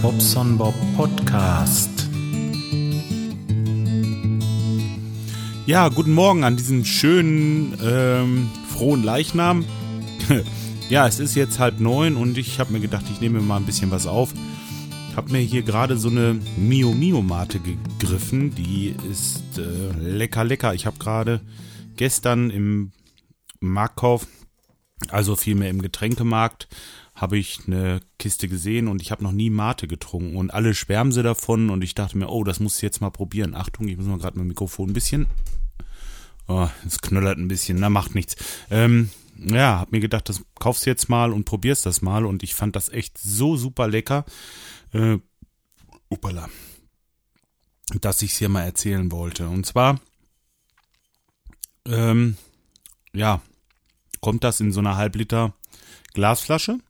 Bobson Bob Podcast. Ja, guten Morgen an diesen schönen, ähm, frohen Leichnam. ja, es ist jetzt halb neun und ich habe mir gedacht, ich nehme mal ein bisschen was auf. Ich habe mir hier gerade so eine Mio Mio Mate gegriffen. Die ist äh, lecker, lecker. Ich habe gerade gestern im Marktkauf, also vielmehr im Getränkemarkt, habe ich eine Kiste gesehen und ich habe noch nie Mate getrunken und alle schwärmen sie davon und ich dachte mir, oh, das muss ich jetzt mal probieren. Achtung, ich muss mal gerade mein Mikrofon ein bisschen. Oh, es knöllert ein bisschen, na macht nichts. Ähm, ja, hab mir gedacht, das kaufst du jetzt mal und probierst das mal und ich fand das echt so super lecker. Äh, upala. Dass ich es hier mal erzählen wollte. Und zwar, ähm, ja, kommt das in so einer Halbliter Glasflasche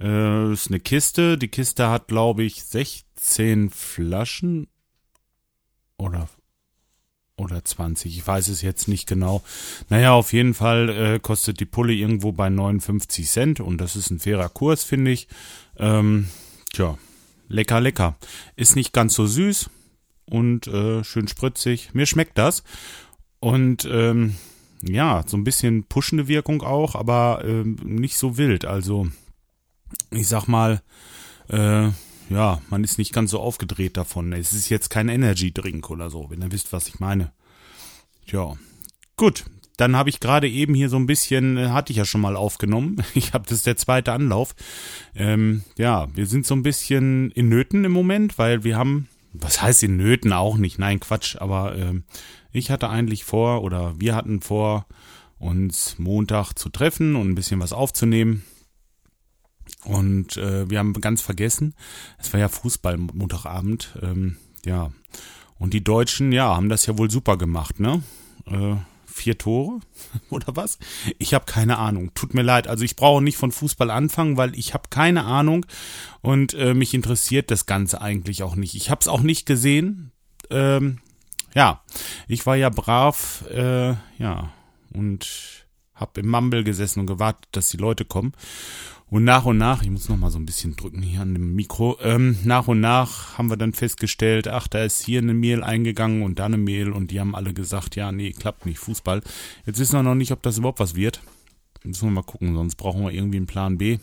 äh, ist eine Kiste. Die Kiste hat, glaube ich, 16 Flaschen. Oder oder 20, ich weiß es jetzt nicht genau. Naja, auf jeden Fall äh, kostet die Pulle irgendwo bei 59 Cent und das ist ein fairer Kurs, finde ich. Ähm, tja, lecker, lecker. Ist nicht ganz so süß und äh, schön spritzig. Mir schmeckt das. Und ähm, ja, so ein bisschen pushende Wirkung auch, aber äh, nicht so wild. Also ich sag mal, äh, ja, man ist nicht ganz so aufgedreht davon. Es ist jetzt kein Energy Drink oder so, wenn ihr wisst, was ich meine. Tja, gut. Dann habe ich gerade eben hier so ein bisschen, äh, hatte ich ja schon mal aufgenommen. Ich habe das ist der zweite Anlauf. Ähm, ja, wir sind so ein bisschen in Nöten im Moment, weil wir haben, was heißt in Nöten auch nicht, nein Quatsch, aber ähm, ich hatte eigentlich vor oder wir hatten vor, uns Montag zu treffen und ein bisschen was aufzunehmen. Und äh, wir haben ganz vergessen, es war ja Fußball Montagabend, ähm, ja. Und die Deutschen, ja, haben das ja wohl super gemacht, ne? Äh, vier Tore oder was? Ich habe keine Ahnung. Tut mir leid. Also ich brauche nicht von Fußball anfangen, weil ich habe keine Ahnung und äh, mich interessiert das Ganze eigentlich auch nicht. Ich habe es auch nicht gesehen. Ähm, ja, ich war ja brav, äh, ja und habe im Mumble gesessen und gewartet, dass die Leute kommen. Und nach und nach, ich muss noch mal so ein bisschen drücken hier an dem Mikro, ähm, nach und nach haben wir dann festgestellt, ach, da ist hier eine Mail eingegangen und da eine Mail und die haben alle gesagt, ja, nee, klappt nicht, Fußball. Jetzt wissen wir noch nicht, ob das überhaupt was wird. Müssen wir mal gucken, sonst brauchen wir irgendwie einen Plan B.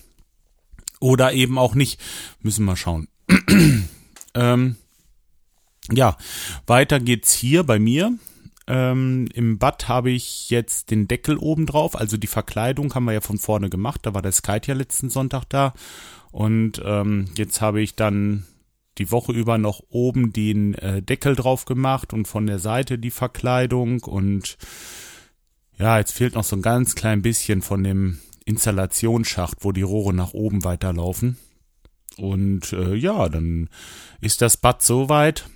Oder eben auch nicht. Müssen wir schauen. ähm, ja, weiter geht's hier bei mir. Ähm, Im Bad habe ich jetzt den Deckel oben drauf, also die Verkleidung haben wir ja von vorne gemacht. Da war der Skype ja letzten Sonntag da. Und ähm, jetzt habe ich dann die Woche über noch oben den äh, Deckel drauf gemacht und von der Seite die Verkleidung. Und ja, jetzt fehlt noch so ein ganz klein bisschen von dem Installationsschacht, wo die Rohre nach oben weiterlaufen. Und äh, ja, dann ist das Bad so weit,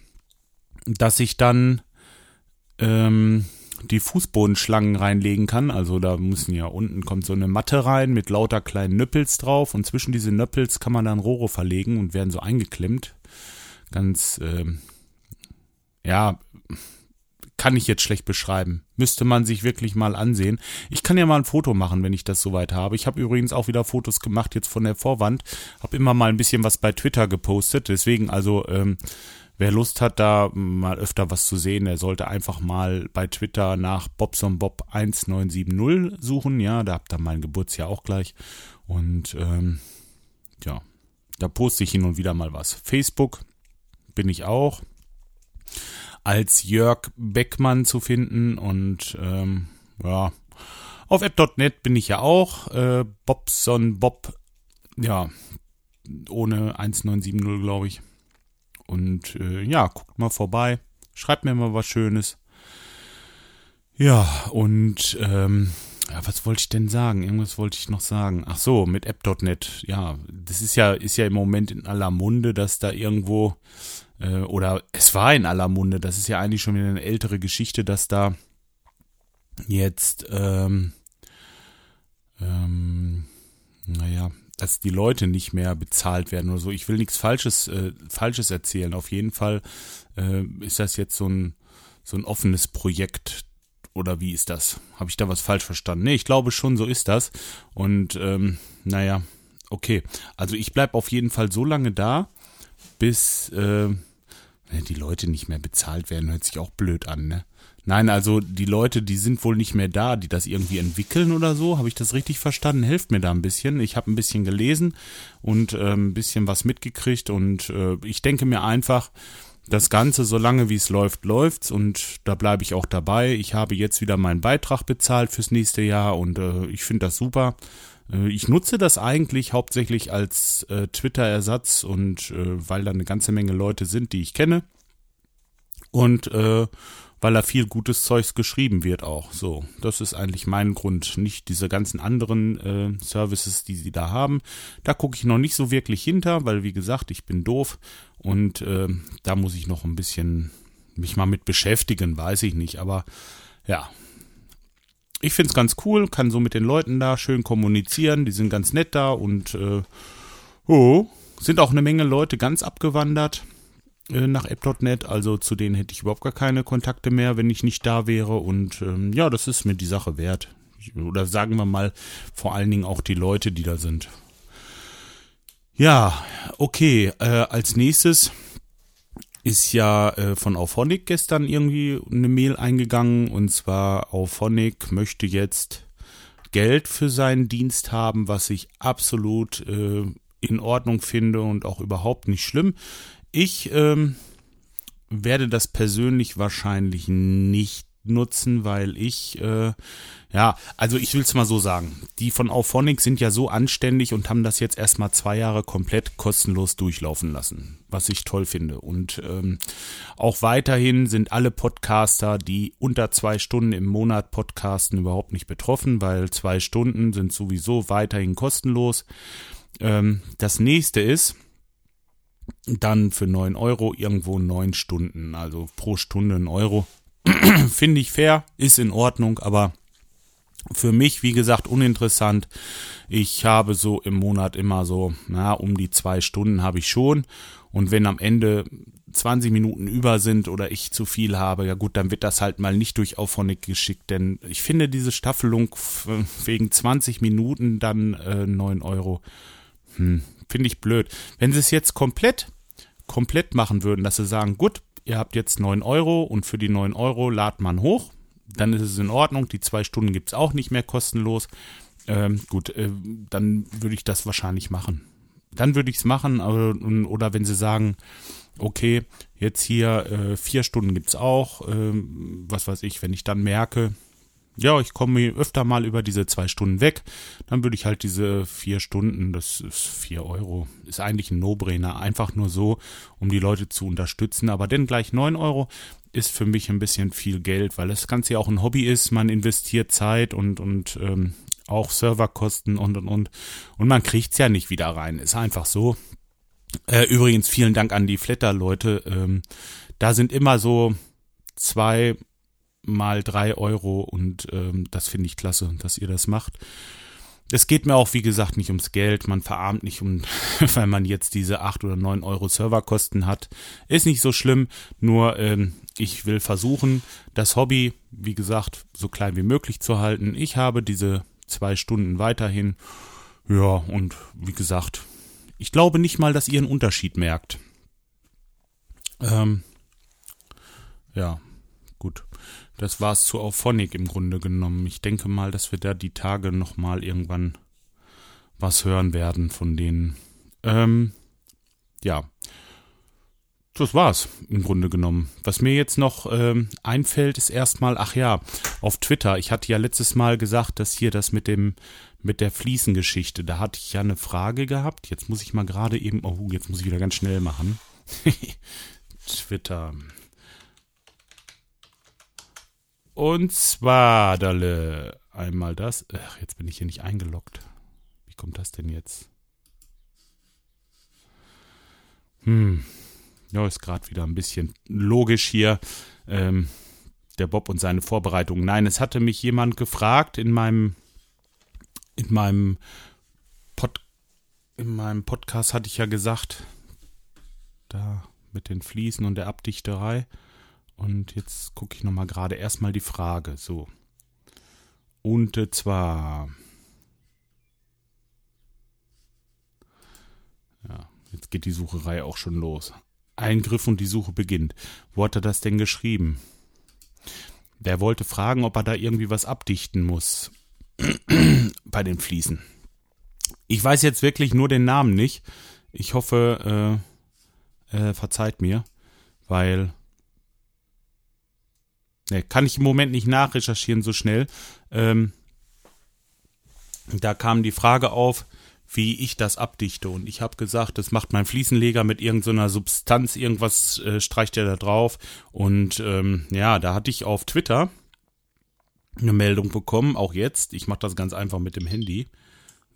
dass ich dann ähm, die Fußbodenschlangen reinlegen kann. Also da müssen ja unten kommt so eine Matte rein mit lauter kleinen Nöppels drauf und zwischen diese Nöppels kann man dann Rohre verlegen und werden so eingeklemmt. Ganz, ähm, ja, kann ich jetzt schlecht beschreiben. Müsste man sich wirklich mal ansehen. Ich kann ja mal ein Foto machen, wenn ich das soweit habe. Ich habe übrigens auch wieder Fotos gemacht jetzt von der Vorwand. Habe immer mal ein bisschen was bei Twitter gepostet. Deswegen also ähm, Wer Lust hat, da mal öfter was zu sehen, der sollte einfach mal bei Twitter nach bobsonbob1970 suchen. Ja, da habt ihr mein Geburtsjahr auch gleich. Und ähm, ja, da poste ich hin und wieder mal was. Facebook bin ich auch als Jörg Beckmann zu finden und ähm, ja, auf app.net bin ich ja auch. Äh, Bobson Bob, ja, ohne 1970, glaube ich. Und äh, ja, guckt mal vorbei, schreibt mir mal was Schönes. Ja, und ähm, ja, was wollte ich denn sagen? Irgendwas wollte ich noch sagen. Ach so, mit app.net. Ja, das ist ja, ist ja im Moment in aller Munde, dass da irgendwo, äh, oder es war in aller Munde, das ist ja eigentlich schon wieder eine ältere Geschichte, dass da jetzt, ähm, naja, dass die Leute nicht mehr bezahlt werden oder so. Ich will nichts Falsches, äh, Falsches erzählen. Auf jeden Fall äh, ist das jetzt so ein, so ein offenes Projekt. Oder wie ist das? Habe ich da was falsch verstanden? Nee, ich glaube schon, so ist das. Und ähm, naja, okay. Also ich bleib auf jeden Fall so lange da, bis äh, die Leute nicht mehr bezahlt werden, hört sich auch blöd an, ne? Nein, also die Leute, die sind wohl nicht mehr da, die das irgendwie entwickeln oder so. Habe ich das richtig verstanden? Helft mir da ein bisschen. Ich habe ein bisschen gelesen und äh, ein bisschen was mitgekriegt und äh, ich denke mir einfach, das Ganze, solange wie es läuft, läuft's und da bleibe ich auch dabei. Ich habe jetzt wieder meinen Beitrag bezahlt fürs nächste Jahr und äh, ich finde das super. Äh, ich nutze das eigentlich hauptsächlich als äh, Twitter-Ersatz und äh, weil da eine ganze Menge Leute sind, die ich kenne. Und äh, weil da viel gutes Zeugs geschrieben wird auch. So, das ist eigentlich mein Grund, nicht diese ganzen anderen äh, Services, die sie da haben. Da gucke ich noch nicht so wirklich hinter, weil wie gesagt, ich bin doof und äh, da muss ich noch ein bisschen mich mal mit beschäftigen, weiß ich nicht, aber ja. Ich find's ganz cool, kann so mit den Leuten da schön kommunizieren, die sind ganz nett da und äh, oh, sind auch eine Menge Leute ganz abgewandert äh, nach app.net, also zu denen hätte ich überhaupt gar keine Kontakte mehr, wenn ich nicht da wäre. Und ähm, ja, das ist mir die Sache wert. Oder sagen wir mal, vor allen Dingen auch die Leute, die da sind. Ja, okay. Äh, als nächstes ist ja äh, von Auphonic gestern irgendwie eine Mail eingegangen. Und zwar Auphonic möchte jetzt Geld für seinen Dienst haben, was ich absolut äh, in Ordnung finde und auch überhaupt nicht schlimm. Ich ähm, werde das persönlich wahrscheinlich nicht nutzen, weil ich, äh, ja, also ich will es mal so sagen, die von Auphonic sind ja so anständig und haben das jetzt erstmal zwei Jahre komplett kostenlos durchlaufen lassen, was ich toll finde. Und ähm, auch weiterhin sind alle Podcaster, die unter zwei Stunden im Monat podcasten, überhaupt nicht betroffen, weil zwei Stunden sind sowieso weiterhin kostenlos. Ähm, das nächste ist, dann für neun Euro irgendwo neun Stunden, also pro Stunde ein Euro. Finde ich fair, ist in Ordnung, aber für mich, wie gesagt, uninteressant. Ich habe so im Monat immer so, na, um die zwei Stunden habe ich schon. Und wenn am Ende 20 Minuten über sind oder ich zu viel habe, ja gut, dann wird das halt mal nicht durch Auphonic geschickt, denn ich finde diese Staffelung wegen 20 Minuten dann äh, 9 Euro, hm, finde ich blöd. Wenn sie es jetzt komplett, komplett machen würden, dass sie sagen, gut, ihr habt jetzt 9 Euro und für die 9 Euro ladet man hoch, dann ist es in Ordnung. Die zwei Stunden gibt es auch nicht mehr kostenlos. Ähm, gut, äh, dann würde ich das wahrscheinlich machen. Dann würde ich es machen, aber, oder wenn sie sagen, okay, jetzt hier äh, vier Stunden gibt es auch, äh, was weiß ich, wenn ich dann merke, ja, ich komme öfter mal über diese zwei Stunden weg, dann würde ich halt diese vier Stunden, das ist vier Euro, ist eigentlich ein No-Brainer, einfach nur so, um die Leute zu unterstützen, aber denn gleich neun Euro ist für mich ein bisschen viel Geld, weil das Ganze ja auch ein Hobby ist, man investiert Zeit und, und ähm, auch Serverkosten und und und. Und man kriegt's ja nicht wieder rein, ist einfach so. Äh, übrigens vielen Dank an die Flatter-Leute, ähm, da sind immer so zwei mal drei Euro und ähm, das finde ich klasse, dass ihr das macht. Es geht mir auch, wie gesagt, nicht ums Geld. Man verarmt nicht, um, weil man jetzt diese acht oder neun Euro Serverkosten hat. Ist nicht so schlimm, nur ähm, ich will versuchen, das Hobby, wie gesagt, so klein wie möglich zu halten. Ich habe diese zwei Stunden weiterhin. Ja, und wie gesagt, ich glaube nicht mal, dass ihr einen Unterschied merkt. Ähm, ja, gut. Das war's zu Auphonic im Grunde genommen. Ich denke mal, dass wir da die Tage nochmal irgendwann was hören werden von denen. Ähm, ja. Das war's im Grunde genommen. Was mir jetzt noch ähm, einfällt, ist erstmal, ach ja, auf Twitter. Ich hatte ja letztes Mal gesagt, dass hier das mit dem mit der Fliesengeschichte, da hatte ich ja eine Frage gehabt. Jetzt muss ich mal gerade eben, oh, jetzt muss ich wieder ganz schnell machen. Twitter. Und zwar, Dalle, einmal das. Ach, jetzt bin ich hier nicht eingeloggt. Wie kommt das denn jetzt? Hm. Ja, ist gerade wieder ein bisschen logisch hier. Ähm, der Bob und seine Vorbereitung. Nein, es hatte mich jemand gefragt in meinem in meinem Pod, in meinem Podcast hatte ich ja gesagt, da mit den Fliesen und der Abdichterei. Und jetzt gucke ich nochmal gerade erstmal die Frage. So. Und zwar. Ja, Jetzt geht die Sucherei auch schon los. Eingriff und die Suche beginnt. Wo hat er das denn geschrieben? Der wollte fragen, ob er da irgendwie was abdichten muss. Bei den Fliesen. Ich weiß jetzt wirklich nur den Namen nicht. Ich hoffe, äh, äh, verzeiht mir, weil ne, kann ich im Moment nicht nachrecherchieren so schnell. Ähm, da kam die Frage auf, wie ich das abdichte. Und ich habe gesagt, das macht mein Fliesenleger mit irgendeiner so Substanz, irgendwas äh, streicht er da drauf. Und ähm, ja, da hatte ich auf Twitter eine Meldung bekommen, auch jetzt. Ich mache das ganz einfach mit dem Handy.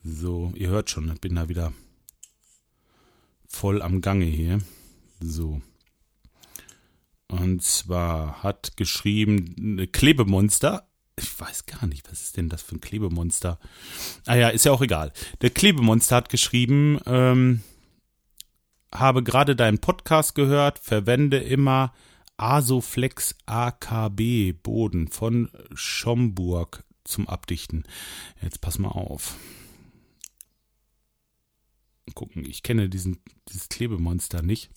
So, ihr hört schon, ich bin da wieder voll am Gange hier. So. Und zwar hat geschrieben, Klebemonster ich weiß gar nicht, was ist denn das für ein Klebemonster? Ah ja, ist ja auch egal. Der Klebemonster hat geschrieben, ähm, habe gerade deinen Podcast gehört, verwende immer Asoflex AKB Boden von Schomburg zum Abdichten. Jetzt pass mal auf. Gucken, ich kenne diesen, dieses Klebemonster nicht.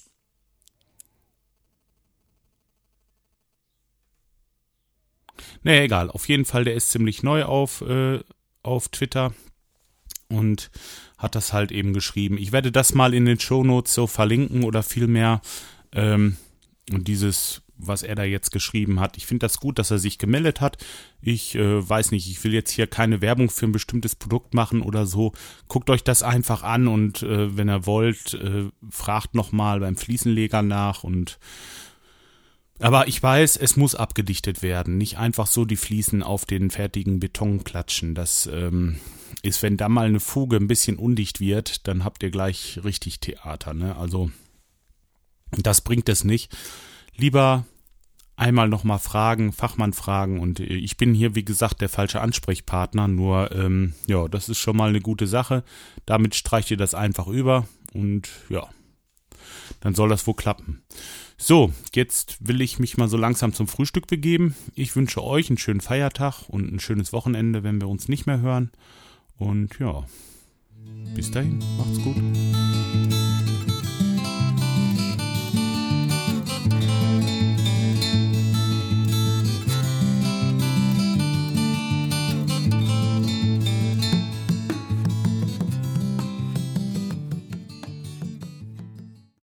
Naja, egal. Auf jeden Fall, der ist ziemlich neu auf, äh, auf Twitter und hat das halt eben geschrieben. Ich werde das mal in den Show Notes so verlinken oder vielmehr ähm, dieses, was er da jetzt geschrieben hat. Ich finde das gut, dass er sich gemeldet hat. Ich äh, weiß nicht, ich will jetzt hier keine Werbung für ein bestimmtes Produkt machen oder so. Guckt euch das einfach an und äh, wenn ihr wollt, äh, fragt nochmal beim Fliesenleger nach und aber ich weiß, es muss abgedichtet werden. Nicht einfach so die Fliesen auf den fertigen Beton klatschen. Das ähm, ist, wenn da mal eine Fuge ein bisschen undicht wird, dann habt ihr gleich richtig Theater. Ne? Also das bringt es nicht. Lieber einmal nochmal fragen, Fachmann fragen und äh, ich bin hier, wie gesagt, der falsche Ansprechpartner, nur ähm, ja, das ist schon mal eine gute Sache. Damit streicht ihr das einfach über und ja, dann soll das wohl klappen. So, jetzt will ich mich mal so langsam zum Frühstück begeben. Ich wünsche euch einen schönen Feiertag und ein schönes Wochenende, wenn wir uns nicht mehr hören. Und ja, bis dahin, macht's gut.